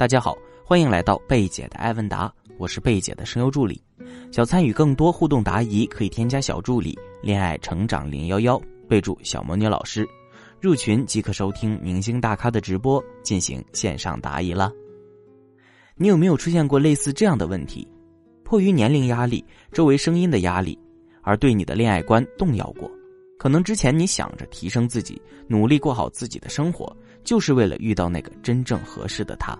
大家好，欢迎来到贝姐的爱问答，我是贝姐的声优助理。想参与更多互动答疑，可以添加小助理“恋爱成长零幺幺”，备注“小魔女老师”，入群即可收听明星大咖的直播，进行线上答疑了。你有没有出现过类似这样的问题？迫于年龄压力、周围声音的压力，而对你的恋爱观动摇过？可能之前你想着提升自己，努力过好自己的生活，就是为了遇到那个真正合适的他。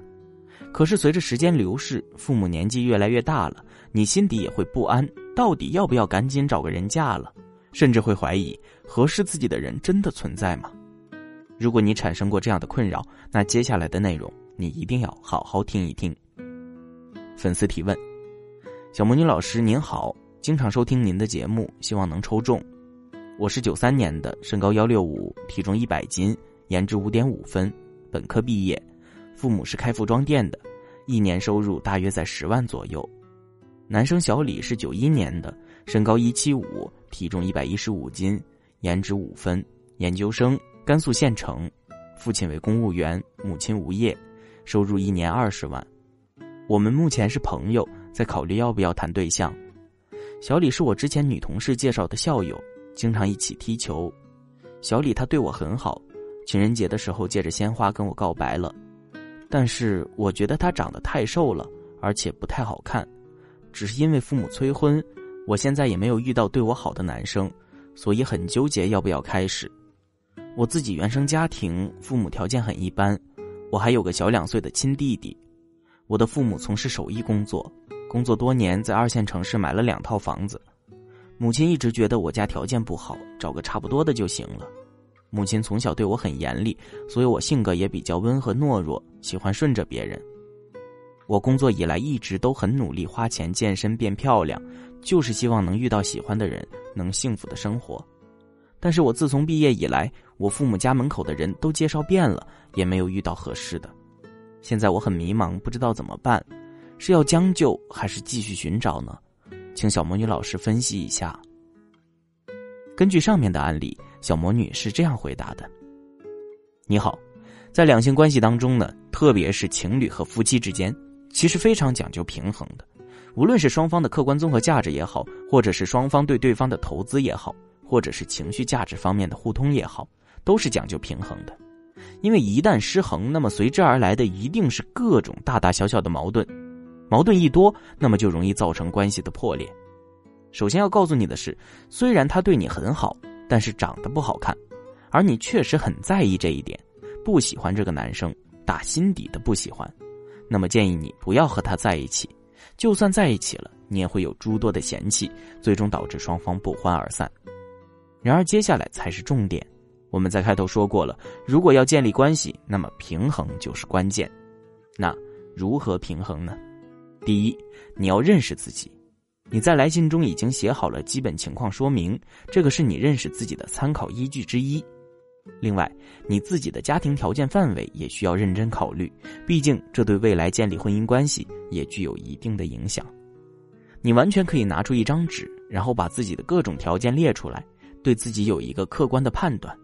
可是随着时间流逝，父母年纪越来越大了，你心底也会不安，到底要不要赶紧找个人嫁了？甚至会怀疑合适自己的人真的存在吗？如果你产生过这样的困扰，那接下来的内容你一定要好好听一听。粉丝提问：小魔女老师您好，经常收听您的节目，希望能抽中。我是九三年的，身高幺六五，体重一百斤，颜值五点五分，本科毕业。父母是开服装店的，一年收入大约在十万左右。男生小李是九一年的，身高一七五，体重一百一十五斤，颜值五分，研究生，甘肃县城。父亲为公务员，母亲无业，收入一年二十万。我们目前是朋友，在考虑要不要谈对象。小李是我之前女同事介绍的校友，经常一起踢球。小李他对我很好，情人节的时候借着鲜花跟我告白了。但是我觉得他长得太瘦了，而且不太好看。只是因为父母催婚，我现在也没有遇到对我好的男生，所以很纠结要不要开始。我自己原生家庭父母条件很一般，我还有个小两岁的亲弟弟。我的父母从事手艺工作，工作多年，在二线城市买了两套房子。母亲一直觉得我家条件不好，找个差不多的就行了。母亲从小对我很严厉，所以我性格也比较温和懦弱，喜欢顺着别人。我工作以来一直都很努力，花钱健身变漂亮，就是希望能遇到喜欢的人，能幸福的生活。但是我自从毕业以来，我父母家门口的人都介绍遍了，也没有遇到合适的。现在我很迷茫，不知道怎么办，是要将就还是继续寻找呢？请小魔女老师分析一下。根据上面的案例。小魔女是这样回答的：“你好，在两性关系当中呢，特别是情侣和夫妻之间，其实非常讲究平衡的。无论是双方的客观综合价值也好，或者是双方对对方的投资也好，或者是情绪价值方面的互通也好，都是讲究平衡的。因为一旦失衡，那么随之而来的一定是各种大大小小的矛盾。矛盾一多，那么就容易造成关系的破裂。首先要告诉你的是，虽然他对你很好。”但是长得不好看，而你确实很在意这一点，不喜欢这个男生，打心底的不喜欢，那么建议你不要和他在一起，就算在一起了，你也会有诸多的嫌弃，最终导致双方不欢而散。然而接下来才是重点，我们在开头说过了，如果要建立关系，那么平衡就是关键。那如何平衡呢？第一，你要认识自己。你在来信中已经写好了基本情况说明，这个是你认识自己的参考依据之一。另外，你自己的家庭条件范围也需要认真考虑，毕竟这对未来建立婚姻关系也具有一定的影响。你完全可以拿出一张纸，然后把自己的各种条件列出来，对自己有一个客观的判断，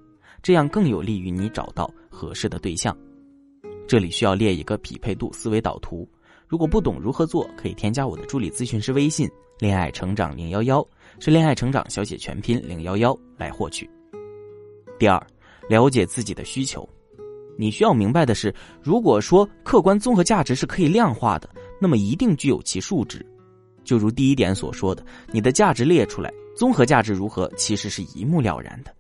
这样更有利于你找到合适的对象。这里需要列一个匹配度思维导图。如果不懂如何做，可以添加我的助理咨询师微信“恋爱成长零幺幺”，是恋爱成长小写全拼零幺幺来获取。第二，了解自己的需求。你需要明白的是，如果说客观综合价值是可以量化的，那么一定具有其数值。就如第一点所说的，你的价值列出来，综合价值如何，其实是一目了然的。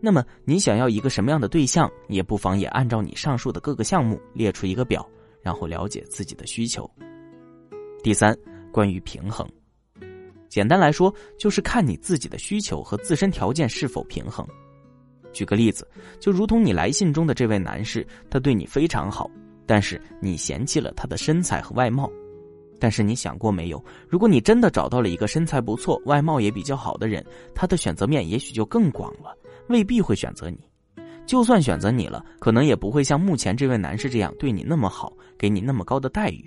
那么你想要一个什么样的对象，也不妨也按照你上述的各个项目列出一个表。然后了解自己的需求。第三，关于平衡，简单来说就是看你自己的需求和自身条件是否平衡。举个例子，就如同你来信中的这位男士，他对你非常好，但是你嫌弃了他的身材和外貌。但是你想过没有，如果你真的找到了一个身材不错、外貌也比较好的人，他的选择面也许就更广了，未必会选择你。就算选择你了，可能也不会像目前这位男士这样对你那么好，给你那么高的待遇。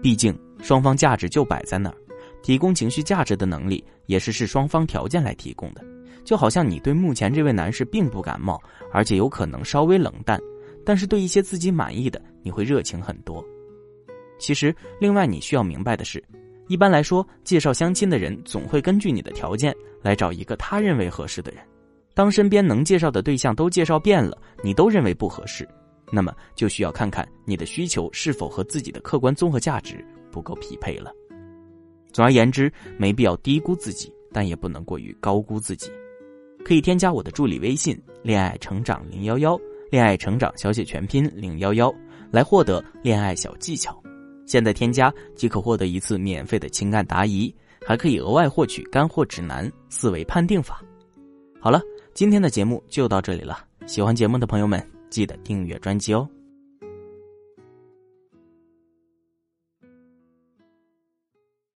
毕竟双方价值就摆在那儿，提供情绪价值的能力也是视双方条件来提供的。就好像你对目前这位男士并不感冒，而且有可能稍微冷淡，但是对一些自己满意的，你会热情很多。其实，另外你需要明白的是，一般来说，介绍相亲的人总会根据你的条件来找一个他认为合适的人。当身边能介绍的对象都介绍遍了，你都认为不合适，那么就需要看看你的需求是否和自己的客观综合价值不够匹配了。总而言之，没必要低估自己，但也不能过于高估自己。可以添加我的助理微信“恋爱成长零幺幺”，恋爱成长小写全拼零幺幺，来获得恋爱小技巧。现在添加即可获得一次免费的情感答疑，还可以额外获取干货指南、思维判定法。好了，今天的节目就到这里了。喜欢节目的朋友们，记得订阅专辑哦。